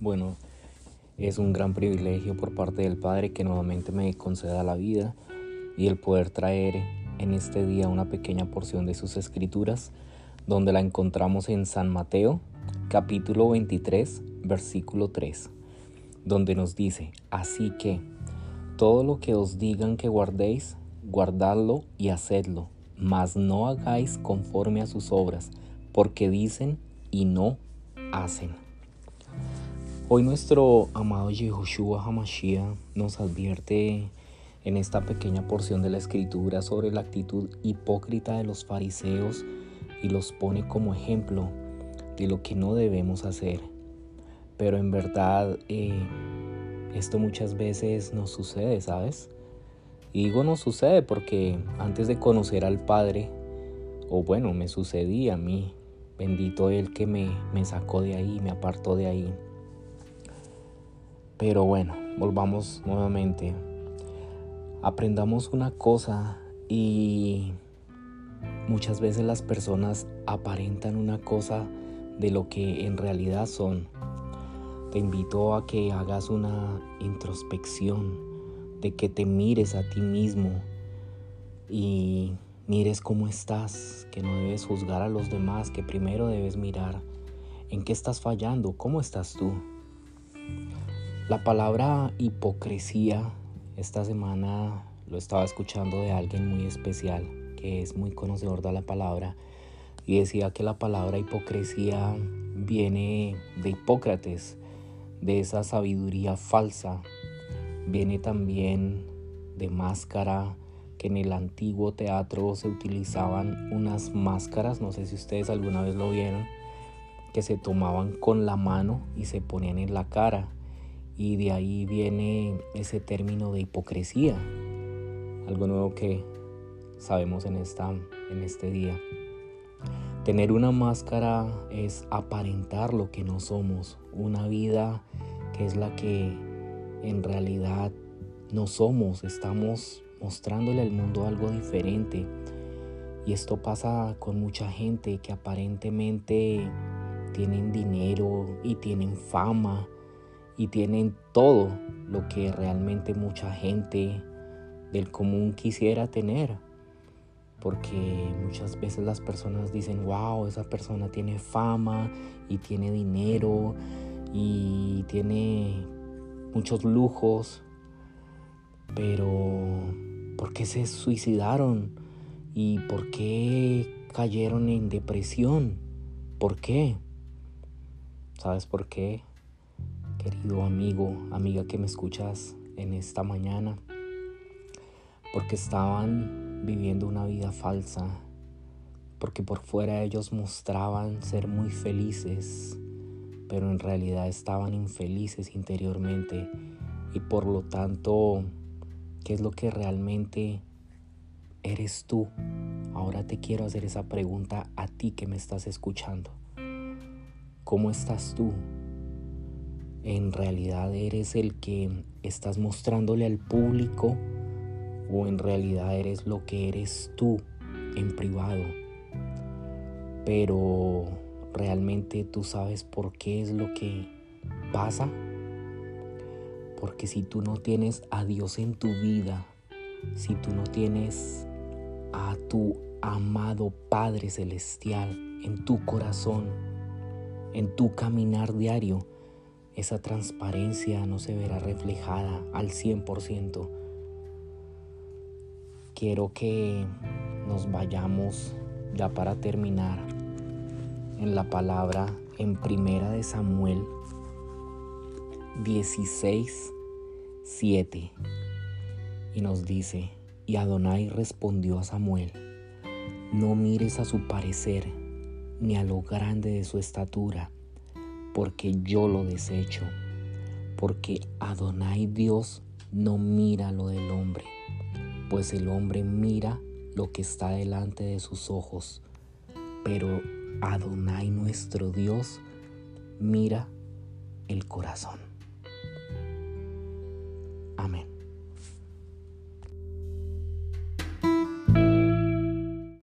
Bueno, es un gran privilegio por parte del Padre que nuevamente me conceda la vida y el poder traer en este día una pequeña porción de sus escrituras, donde la encontramos en San Mateo, capítulo 23, versículo 3, donde nos dice, así que todo lo que os digan que guardéis, guardadlo y hacedlo, mas no hagáis conforme a sus obras, porque dicen y no hacen. Hoy nuestro amado Yehoshua Hamashiach nos advierte en esta pequeña porción de la escritura sobre la actitud hipócrita de los fariseos y los pone como ejemplo de lo que no debemos hacer. Pero en verdad eh, esto muchas veces nos sucede, ¿sabes? Y digo no sucede porque antes de conocer al Padre, o bueno, me sucedía a mí, Bendito el que me, me sacó de ahí, me apartó de ahí. Pero bueno, volvamos nuevamente. Aprendamos una cosa y muchas veces las personas aparentan una cosa de lo que en realidad son. Te invito a que hagas una introspección, de que te mires a ti mismo y mires cómo estás, que no debes juzgar a los demás, que primero debes mirar en qué estás fallando, cómo estás tú. La palabra hipocresía, esta semana lo estaba escuchando de alguien muy especial, que es muy conocedor de la palabra, y decía que la palabra hipocresía viene de Hipócrates, de esa sabiduría falsa, viene también de máscara, que en el antiguo teatro se utilizaban unas máscaras, no sé si ustedes alguna vez lo vieron, que se tomaban con la mano y se ponían en la cara. Y de ahí viene ese término de hipocresía, algo nuevo que sabemos en, esta, en este día. Tener una máscara es aparentar lo que no somos, una vida que es la que en realidad no somos, estamos mostrándole al mundo algo diferente. Y esto pasa con mucha gente que aparentemente tienen dinero y tienen fama y tienen todo lo que realmente mucha gente del común quisiera tener. Porque muchas veces las personas dicen, wow, esa persona tiene fama y tiene dinero y tiene muchos lujos, pero ¿Por qué se suicidaron? ¿Y por qué cayeron en depresión? ¿Por qué? ¿Sabes por qué? Querido amigo, amiga que me escuchas en esta mañana. Porque estaban viviendo una vida falsa. Porque por fuera ellos mostraban ser muy felices. Pero en realidad estaban infelices interiormente. Y por lo tanto ¿Qué es lo que realmente eres tú? Ahora te quiero hacer esa pregunta a ti que me estás escuchando. ¿Cómo estás tú? ¿En realidad eres el que estás mostrándole al público o en realidad eres lo que eres tú en privado? Pero realmente tú sabes por qué es lo que pasa porque si tú no tienes a Dios en tu vida, si tú no tienes a tu amado Padre Celestial en tu corazón, en tu caminar diario, esa transparencia no se verá reflejada al 100%. Quiero que nos vayamos ya para terminar en la palabra en Primera de Samuel 16, 7. Y nos dice, y Adonai respondió a Samuel, no mires a su parecer, ni a lo grande de su estatura, porque yo lo desecho, porque Adonai Dios no mira lo del hombre, pues el hombre mira lo que está delante de sus ojos, pero Adonai nuestro Dios mira el corazón.